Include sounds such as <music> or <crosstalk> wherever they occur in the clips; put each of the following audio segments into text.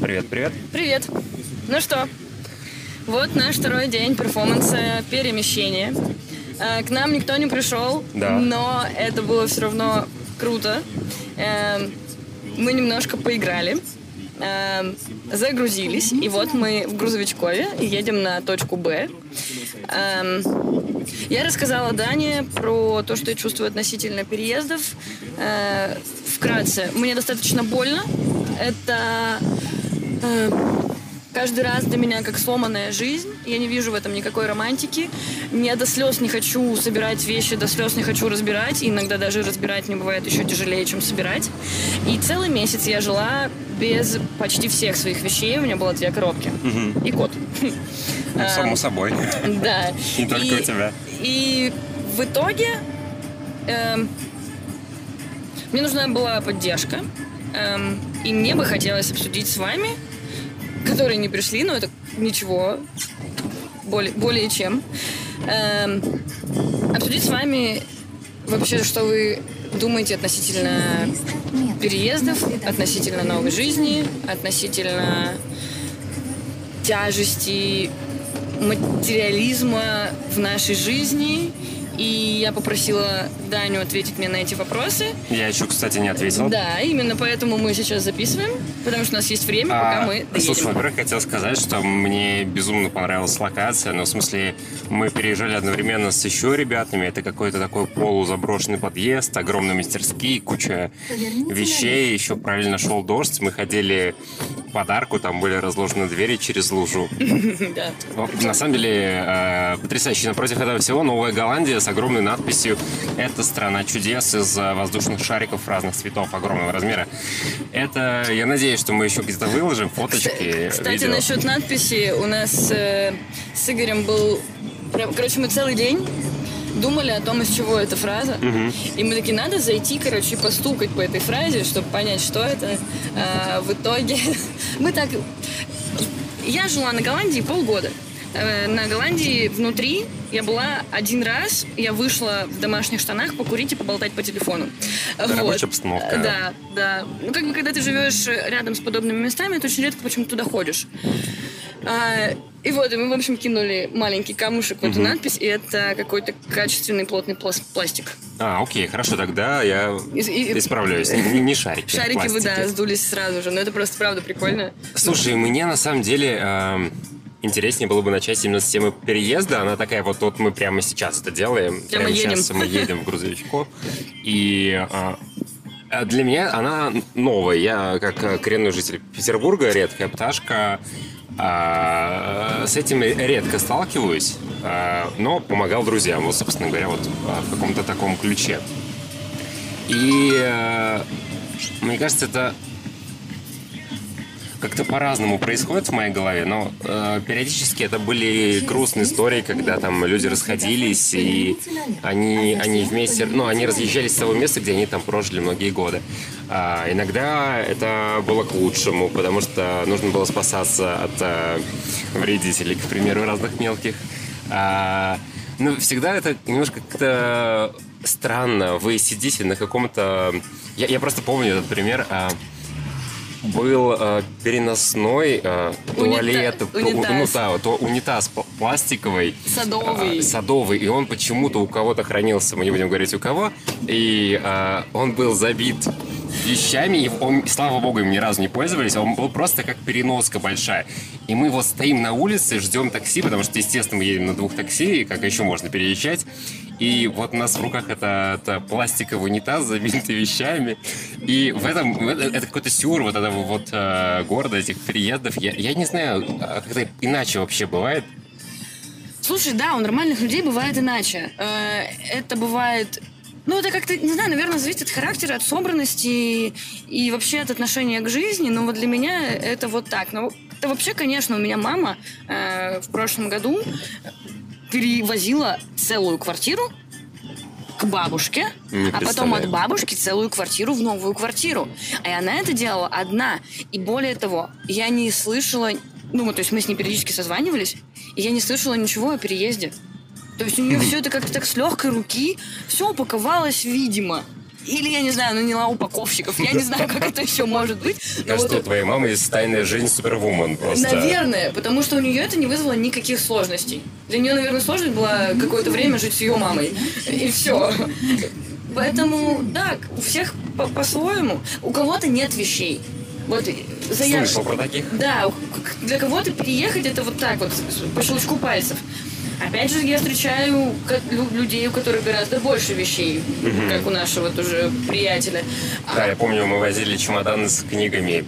Привет, привет. Привет. Ну что, вот наш второй день перформанса перемещения. Э, К нам никто не пришел, Да. но это было все равно круто. Эм, Мы немножко поиграли, эм, загрузились, и вот мы в грузовичкове едем на точку Б. Эм, Я рассказала Дане про то, что я чувствую относительно переездов. Э, Вкратце, мне достаточно больно. Это э, каждый раз для меня как сломанная жизнь. Я не вижу в этом никакой романтики. Я до слез не хочу собирать вещи, до слез не хочу разбирать. И иногда даже разбирать мне бывает еще тяжелее, чем собирать. И целый месяц я жила без почти всех своих вещей. У меня было две коробки. И кот. Ну, Эм, само собой. Да. Не только И- у тебя. И в итоге эм, мне нужна была поддержка. Эм, и мне бы хотелось обсудить с вами, которые не пришли, но это ничего, более, более чем. Эм, обсудить с вами вообще, что вы думаете относительно переездов, относительно новой жизни, относительно тяжести материализма в нашей жизни. И я попросила Даню ответить мне на эти вопросы. Я еще, кстати, не ответил. Да, именно поэтому мы сейчас записываем, потому что у нас есть время, пока А, мы доедем. Слушай, во-первых, хотел сказать, что мне безумно понравилась локация, но в смысле мы переезжали одновременно с еще ребятами, это какой-то такой полузаброшенный подъезд, огромные мастерские, куча вещей, еще параллельно шел дождь, мы ходили по арку, там были разложены двери через лужу. <laughs> Да. На самом деле, э, потрясающе. Напротив этого всего Новая Голландия с огромной надписью «Это страна чудес» из э, воздушных шариков разных цветов огромного размера. Это, я надеюсь, что мы еще где-то выложим фоточки, Кстати, насчет надписи, у нас э, с Игорем был... Короче, мы целый день думали о том, из чего эта фраза. И мы такие, надо зайти, короче, и постукать по этой фразе, чтобы понять, что это. А, в итоге <laughs> мы так... Я жила на Голландии полгода. Э, На Голландии внутри я была один раз, я вышла в домашних штанах покурить и поболтать по телефону. рабочая обстановка. Да, да. Ну, как бы, когда ты живешь рядом с подобными местами, ты очень редко почему-то туда ходишь. И вот, и мы, в общем, кинули маленький камушек в эту надпись, и это какой-то качественный плотный плас- пластик. А, окей, хорошо, тогда я И- и- исправляюсь. Не, не шарики, Шарики, вы, да, сдулись сразу же, но это просто правда прикольно. Слушай, мне на самом деле эм, интереснее было бы начать именно с темы переезда. Она такая, вот, вот мы прямо сейчас это делаем. Прямо едем. сейчас мы едем в грузовичку. И э, а для меня она новая. Я, как э, коренной житель Петербурга, редкая пташка, а, с этим редко сталкиваюсь, а, но помогал друзьям, вот, собственно говоря, вот а, в каком-то таком ключе. И э, мне кажется, это как-то по-разному происходит в моей голове, но э, периодически это были грустные истории, когда там люди расходились, и они, они вместе, ну, они разъезжались с того места, где они там прожили многие годы. А иногда это было к лучшему, потому что нужно было спасаться от э, вредителей, к примеру, разных мелких. А, ну, всегда это немножко как-то странно. Вы сидите на каком-то... Я, я просто помню этот пример. а, был э, переносной э, туалет, ну унитаз. да, то унитаз пл- пластиковый, Садовый. э, садовый, и он почему-то у кого-то хранился, мы не будем говорить у кого, и э, он был забит вещами, и он, слава богу, им ни разу не пользовались, он был просто как переноска большая. И мы вот стоим на улице, ждем такси, потому что, естественно, мы едем на двух такси, как еще можно переезжать. И вот у нас в руках это, это пластиковый унитаз, забитый вещами. И в этом это, это какой-то сюр вот этого вот э, города, этих переездов. Я, я не знаю, а как-то иначе вообще бывает. Слушай, да, у нормальных людей бывает иначе. Э, Это бывает... Ну, это как-то, не знаю, наверное, зависит от характера, от собранности и вообще от отношения к жизни. Но вот для меня это вот так. Но это вообще, конечно, у меня мама э, в прошлом году перевозила целую квартиру к бабушке, Не а потом от бабушки целую квартиру в новую квартиру. А она это делала одна. И более того, я не слышала... Ну, то есть мы с ней периодически созванивались, и я не слышала ничего о переезде. То есть у нее <laughs> все это как-то так с легкой руки, все упаковалось, видимо. Или, я не знаю, наняла упаковщиков. Я не знаю, как это еще может быть. Кажется, вот... у твоей мамы есть тайная жизнь супервумен просто. Наверное, потому что у нее это не вызвало никаких сложностей. Для нее, наверное, сложность была какое-то время жить с ее мамой. И все. Поэтому, да, у всех по-своему. У кого-то нет вещей. Вот заяв... Слышал про таких? Да, для кого-то переехать это вот так вот, по щелчку пальцев. Опять же, я встречаю людей, у которых гораздо больше вещей, угу. как у нашего тоже приятеля. Да, я помню, мы возили чемоданы с книгами,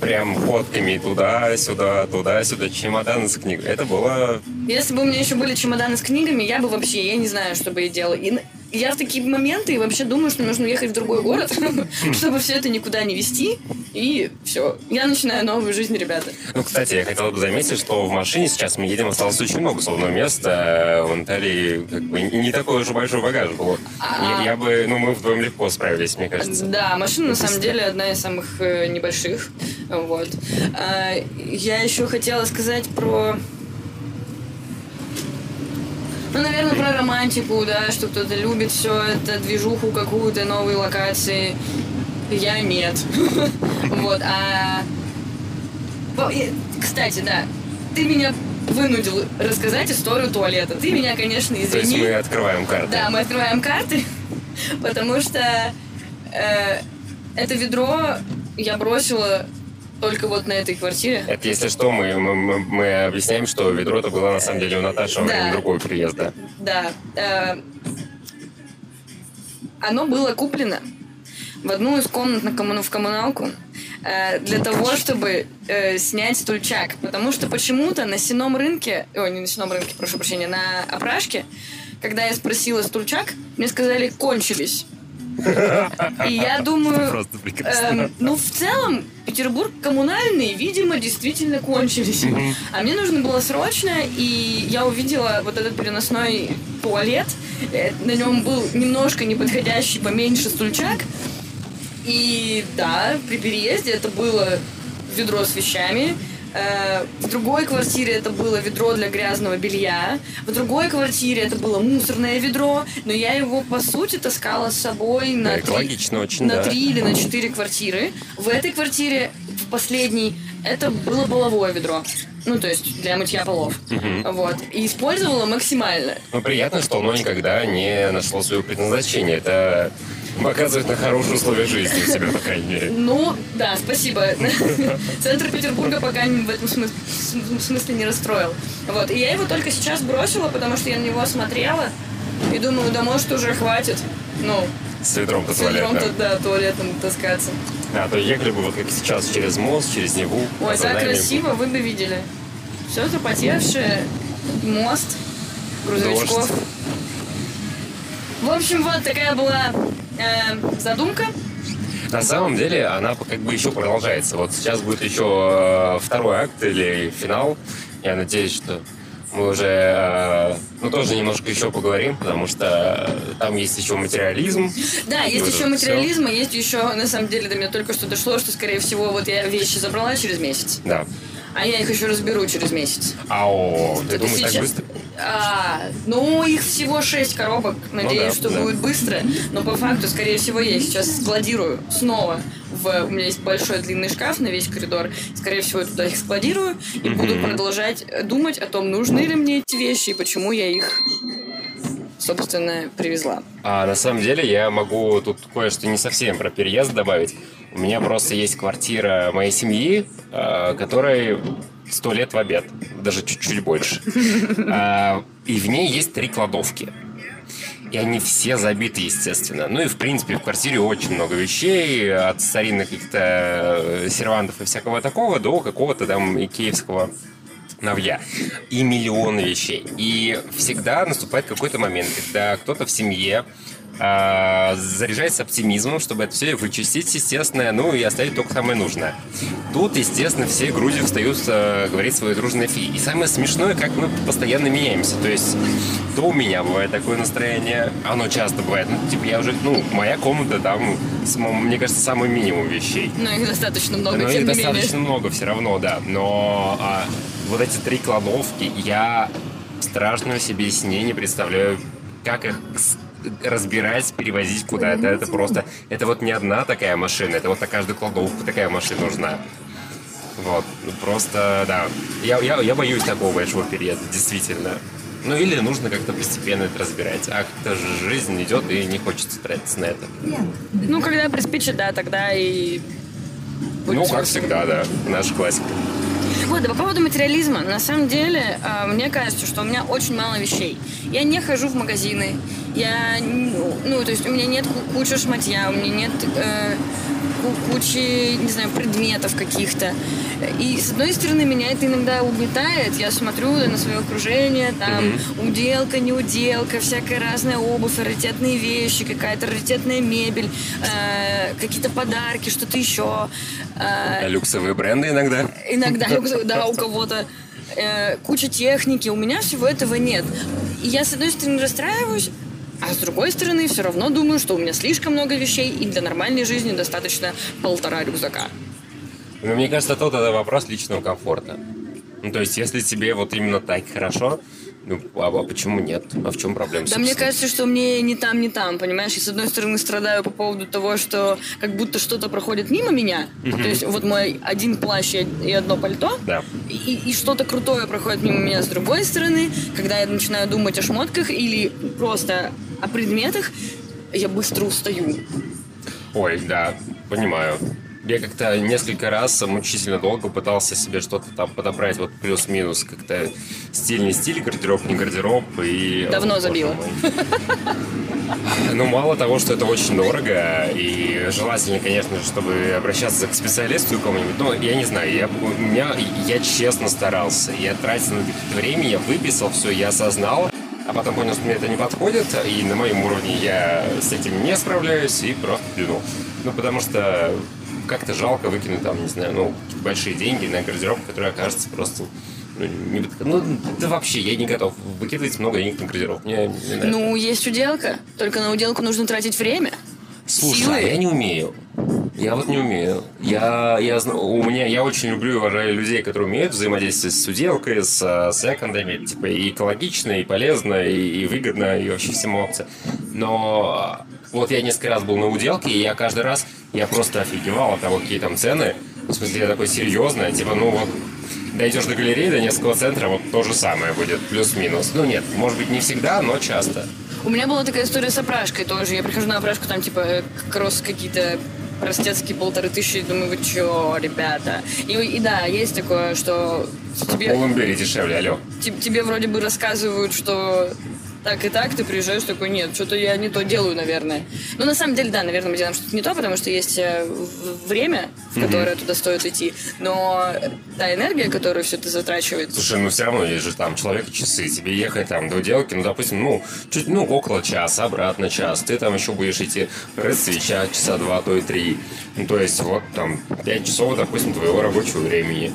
прям фотками туда-сюда, туда-сюда, чемоданы с книгами. Это было... Если бы у меня еще были чемоданы с книгами, я бы вообще, я не знаю, что бы я делала. И я в такие моменты вообще думаю, что нужно уехать в другой город, <laughs> чтобы все это никуда не вести. И все. Я начинаю новую жизнь, ребята. Ну, кстати, я хотел бы заметить, что в машине сейчас мы едем, осталось очень много свободного места. В Анталии как бы не такой уж большой багаж был. А... Я, я бы, ну, мы вдвоем легко справились, мне кажется. Да, машина на самом деле одна из самых э, небольших. Вот. А, я еще хотела сказать про ну, наверное, про романтику, да, что кто-то любит все это, движуху какую-то, новые локации. Я нет. <laughs> Вот, а... Кстати, да, ты меня вынудил рассказать историю туалета. Ты меня, конечно, извини. То есть мы открываем карты. Да, мы открываем карты, <laughs> потому что э, это ведро я бросила только вот на этой квартире. Это если что, мы, мы, мы объясняем, что ведро это было на самом деле у Наташи во время другого приезда. Да. Э, оно было куплено в одну из комнат на коммуну, в коммуналку э, для того, чтобы э, снять стульчак. Потому что почему-то на сеном рынке, ой, не на сеном рынке, прошу прощения, на опрашке, когда я спросила стульчак, мне сказали, кончились. И я думаю, э, ну, в целом, Петербург коммунальный, видимо, действительно кончились. А мне нужно было срочно, и я увидела вот этот переносной туалет. Э, на нем был немножко неподходящий, поменьше стульчак. И да, при переезде это было ведро с вещами. Э, в другой квартире это было ведро для грязного белья. В другой квартире это было мусорное ведро. Но я его, по сути, таскала с собой на, три, очень, на да. три или на четыре квартиры. В этой квартире, в последней, это было половое ведро. Ну, то есть для мытья полов. Угу. Вот. И использовала максимально. Ну, приятно, что оно никогда не нашло своего предназначения. Это показывает на хорошие условия жизни у себя, по крайней мере. Ну, да, спасибо. <laughs> Центр Петербурга пока в этом смысле не расстроил. Вот. И я его только сейчас бросила, потому что я на него смотрела и думаю, да может уже хватит. Ну, с ведром-то туалетом. С да, туалетом таскаться. А, то ехали бы вот как сейчас через мост, через Неву. Ой, так красиво, вы бы видели. Все запотевшее, мост, грузовичков. Дождь. В общем, вот такая была э, задумка. На самом деле она как бы еще продолжается. Вот сейчас будет еще э, второй акт или финал. Я надеюсь, что мы уже, э, ну, тоже немножко еще поговорим, потому что там есть еще материализм. Да, есть еще материализм, и есть еще, на самом деле, до меня только что дошло, что, скорее всего, вот я вещи забрала через месяц. Да. А я их еще разберу через месяц. Ау, ты думаешь сейчас... так быстро? А, ну, их всего шесть коробок. Надеюсь, ну, да, что да. будет быстро. Но по факту, скорее всего, я их сейчас складирую снова. В... У меня есть большой длинный шкаф на весь коридор. Скорее всего, я туда их складирую и mm-hmm. буду продолжать думать о том, нужны ли мне эти вещи и почему я их собственно, привезла. А на самом деле я могу тут кое-что не совсем про переезд добавить. У меня просто есть квартира моей семьи, э, которой сто лет в обед, даже чуть-чуть больше. А, и в ней есть три кладовки. И они все забиты, естественно. Ну и, в принципе, в квартире очень много вещей, от старинных каких-то э, сервантов и всякого такого до какого-то там икеевского навья. И миллионы вещей. И всегда наступает какой-то момент, когда кто-то в семье э, заряжается оптимизмом, чтобы это все вычистить, естественно, ну и оставить только самое нужное. Тут, естественно, все груди встают э, говорить свои дружные фи. И самое смешное, как мы постоянно меняемся. То есть, то у меня бывает такое настроение, оно часто бывает. Ну, типа, я уже, ну, моя комната, там, мне кажется, самый минимум вещей. Но их достаточно много, Но их достаточно много все равно, да. Но а, вот эти три кладовки, я страшного себе с ней не представляю, как их разбирать, перевозить куда-то. Это просто, это вот не одна такая машина, это вот на каждую кладовку такая машина нужна. Вот, ну, просто, да. Я, я, я боюсь такого большого переезда, действительно. Ну или нужно как-то постепенно это разбирать. А как-то жизнь идет и не хочется тратиться на это. Ну, когда приспичит, да, тогда и... Ну, как всегда, да. Наша классика. Вот, по поводу материализма. На самом деле, э, мне кажется, что у меня очень мало вещей. Я не хожу в магазины. Я, ну, то есть у меня нет кучи шматья, у меня нет э, кучи, не знаю, предметов каких-то. И, с одной стороны, меня это иногда угнетает. Я смотрю на свое окружение, там, mm-hmm. уделка, неуделка, всякая разная обувь, раритетные вещи, какая-то раритетная мебель, э, какие-то подарки, что-то еще. Э, люксовые бренды иногда? Иногда, <laughs> да, у кого-то. Э, куча техники, у меня всего этого нет. И я, с одной стороны, расстраиваюсь, а с другой стороны, все равно думаю, что у меня слишком много вещей, и для нормальной жизни достаточно полтора рюкзака. Ну, мне кажется, тут это вопрос личного комфорта. Ну, то есть, если тебе вот именно так хорошо, ну, а, а почему нет? А в чем проблема? Да мне кажется, что мне не там, не там, понимаешь? Я, с одной стороны, страдаю по поводу того, что как будто что-то проходит мимо меня. Угу. То есть вот мой один плащ и одно пальто. Да. И, и что-то крутое проходит мимо меня с другой стороны. Когда я начинаю думать о шмотках или просто о предметах, я быстро устаю. Ой, да, понимаю. Я как-то несколько раз мучительно долго пытался себе что-то там подобрать, вот плюс-минус, как-то стиль не стиль, гардероб не гардероб. И, Давно забила. Ну, мало того, что это очень дорого, и желательно, конечно чтобы обращаться к специалисту кому-нибудь. Ну, я не знаю, я, у меня, я честно старался. Я тратил на это время, я выписал все, я осознал, а потом понял, что мне это не подходит, и на моем уровне я с этим не справляюсь, и просто плюнул. Ну, потому что как-то жалко выкинуть там, не знаю, ну, большие деньги на гардероб, который окажется просто ну, не, ну, да вообще, я не готов выкидывать много денег на гардероб. Мне, мне ну, есть уделка. Только на уделку нужно тратить время. Слушай, силы. а я не умею. Я вот не умею. Я, я, у меня, я очень люблю и уважаю людей, которые умеют взаимодействовать с уделкой, с секондами. Типа и экологично, и полезно, и, и выгодно, и вообще всем опция. Но вот я несколько раз был на уделке, и я каждый раз, я просто офигевал от того, какие там цены. В смысле, я такой серьезный, типа, ну вот, дойдешь до галереи, до несколько центра, вот то же самое будет, плюс-минус. Ну нет, может быть, не всегда, но часто. У меня была такая история с опрашкой тоже. Я прихожу на опрашку, там, типа, кросс какие-то простецкие полторы тысячи, думаю, вы чё, ребята? И, и да, есть такое, что тебе... Полумбери дешевле, алло. Тебе вроде бы рассказывают, что так и так, ты приезжаешь такой, нет, что-то я не то делаю, наверное. Ну, на самом деле, да, наверное, мы делаем что-то не то, потому что есть э, время, в которое mm-hmm. туда стоит идти, но та энергия, которую все это затрачивает... Слушай, ну все равно есть же там человек-часы, тебе ехать там до уделки, ну, допустим, ну, чуть, ну, около часа, обратно час, ты там еще будешь идти свеча часа два, то и три. Ну, то есть, вот там, пять часов, допустим, твоего рабочего времени.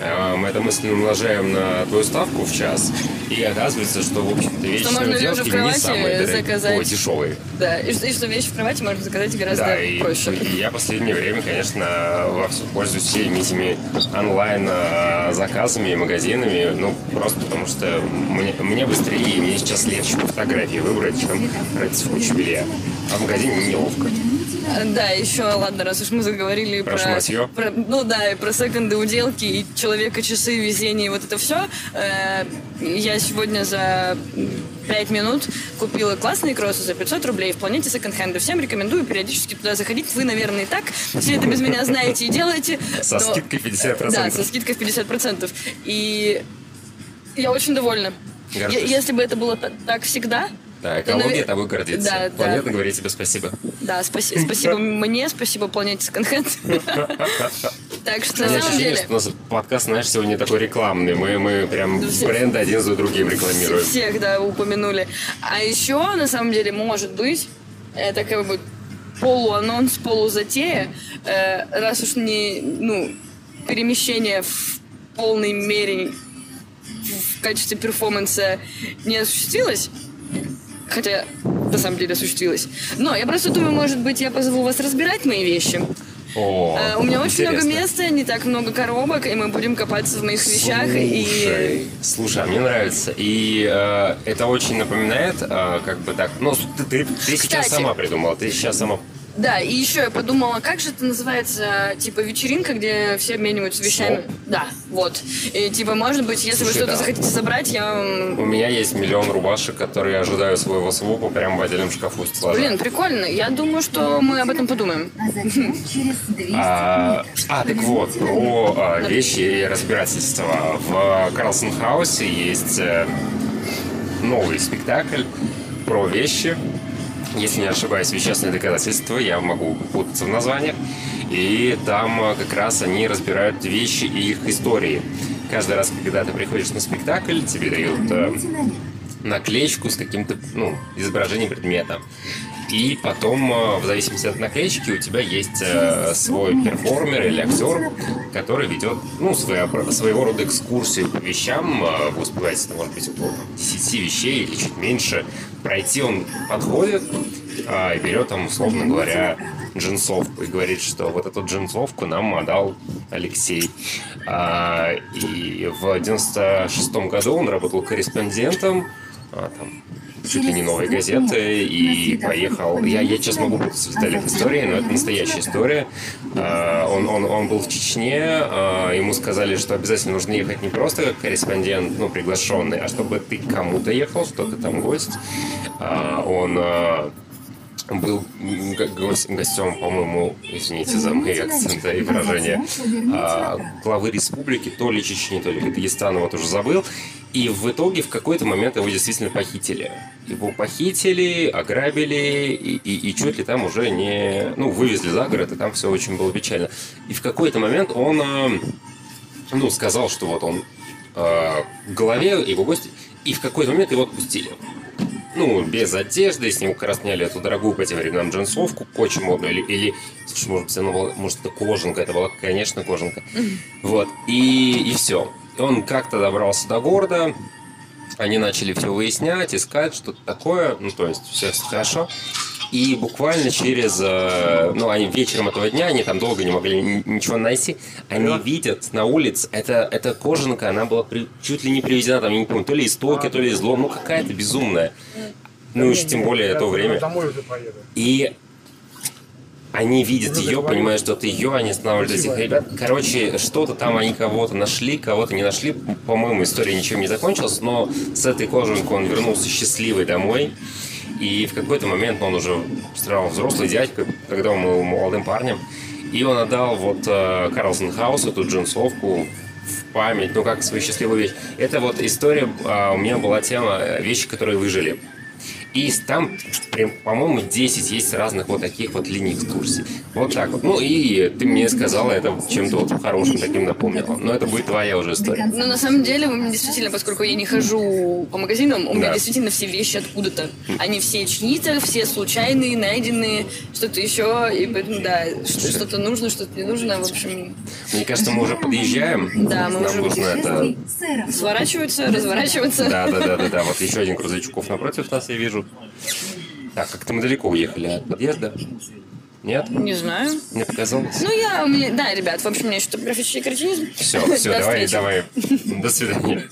Э, мы это мысленно умножаем на твою ставку в час, и оказывается, что, в общем-то, вещи что можно лежа в не самые заказать. Ой, дешевые. Да, и, и что вещи в кровати можно заказать гораздо да, и, проще. И я в последнее время, конечно, вовсю пользуюсь всеми этими онлайн-заказами, магазинами, ну, просто потому что мне, мне быстрее, и мне сейчас легче по фотографии выбрать, чем тратить кучу белья. А в магазине неловко. Да, еще, ладно, раз уж мы заговорили про... Про, про ну да, и про секонды, уделки, и человека, часы, везение, и вот это все. Э, я сегодня за 5 минут купила классные кроссы за 500 рублей в планете секонд-хенда. Всем рекомендую периодически туда заходить. Вы, наверное, и так все это без меня знаете и делаете. Со но... скидкой 50%. Да, со скидкой в 50%. И я очень довольна. Если бы это было так всегда, да, экология навер... тобой гордится. Да, Планета да. говорит тебе спасибо. Да, спаси... спасибо мне, спасибо планете Сканхенд. <laughs> Так что, на самом деле... у нас подкаст, знаешь, сегодня такой рекламный. Мы, мы прям бренды один за другим рекламируем. Всех, да, упомянули. А еще, на самом деле, может быть, это как бы полуанонс, полузатея, э, раз уж не, ну, перемещение в полной мере в качестве перформанса не осуществилось, хотя на самом деле осуществилось. Но я просто думаю, может быть, я позову вас разбирать мои вещи. О, Э, У меня очень много места, не так много коробок, и мы будем копаться в моих вещах. И Слушай, слушай, а мне нравится. И э, это очень напоминает, э, как бы так. Ну, ты, ты, ты сейчас сама придумала, ты сейчас сама. Да, и еще я подумала, как же это называется, типа вечеринка, где все обмениваются вещами. Слоп? Да, вот. И типа, может быть, если вы Слушай, что-то да. захотите забрать, я вам У меня есть миллион рубашек, которые я ожидаю своего свопа прямо в отдельном шкафу стеллажа. Блин, прикольно. Я думаю, что мы об этом подумаем. А затем через 200 А, а, так вот, про а, вещи и разбирательства. В Карлсон Хаусе есть э, новый спектакль про вещи. Если не ошибаюсь, вещественные доказательства, я могу путаться в названиях. И там э, как раз они разбирают вещи и их истории. Каждый раз, когда ты приходишь на спектакль, тебе дают э, наклеечку с каким-то ну, изображением предмета. И потом, э, в зависимости от наклеечки, у тебя есть э, свой перформер или актер, который ведет ну, своего, своего рода экскурсию по вещам. Э, Вы успеваете, может быть, около там, 10 вещей или чуть меньше пройти. Он подходит и берет там, условно говоря, джинсовку и говорит, что вот эту джинсовку нам отдал Алексей. А, и в 96 году он работал корреспондентом а, там, чуть ли не новой газеты и поехал. Я, я сейчас могу путаться в деталях истории, но это настоящая история. А, он, он, он был в Чечне, а, ему сказали, что обязательно нужно ехать не просто как корреспондент, ну, приглашенный, а чтобы ты кому-то ехал, что ты там гость. А, он был гостем, по-моему, извините за мои акценты и выражения, а, главы республики, то ли Чечни, то ли Кыргызстана, вот уже забыл. И в итоге в какой-то момент его действительно похитили. Его похитили, ограбили, и, и, и чуть ли там уже не... Ну, вывезли за город, и там все очень было печально. И в какой-то момент он, э, ну, сказал, что вот он э, в голове его гости, и в какой-то момент его отпустили ну, без одежды, с него как раз сняли эту дорогую по тем временам джинсовку, очень модную, или, или может быть, она была, может, это кожанка, это была, конечно, кожанка. <laughs> Вот, и, и все. Он как-то добрался до города, они начали все выяснять, искать, что-то такое, ну, то есть все хорошо. И буквально через, э, ну, они вечером этого дня, они там долго не могли ни- ничего найти, они видят на улице, это, это кожанка, она была при- чуть ли не привезена, там, я не помню, то ли из Токио, то ли из Лондона, ну, какая-то безумная. Ну, уж тем более то время. И они видят ее, понимают, что это ее, они останавливают этих ребят. Короче, что-то там они кого-то нашли, кого-то не нашли. По-моему, история ничем не закончилась, но с этой кожанкой он вернулся счастливый домой. И в какой-то момент он уже стал взрослый дядька, когда он был молодым парнем. И он отдал вот э, Карлсон Хаус эту джинсовку в память, ну как свою счастливую вещь. Это вот история, а, у меня была тема э, вещи, которые выжили. И там, по-моему, 10 есть разных вот таких вот линий экскурсий. Вот так вот. Ну и ты мне сказала, это чем-то вот хорошим таким напомнила. Но это будет твоя уже история. Ну, на самом деле, у меня действительно, поскольку я не хожу по магазинам, у меня Да. действительно все вещи откуда-то. Они все чьи-то, все случайные, найденные, что-то еще. И поэтому, да, что- что-то нужно, что-то не нужно. В общем, Мне кажется, мы уже подъезжаем. Да, мы Нам уже нужно это... сэром. сворачиваются, разворачиваются. Да, да, да, да, да. Вот еще один грузовичков напротив нас я вижу. Так, как-то мы далеко уехали от подъезда. Нет? Не знаю. Мне показалось. Ну, я, у меня, да, ребят, в общем, у меня еще топографический кретинизм. Все, все, давай, встречи. давай. До свидания.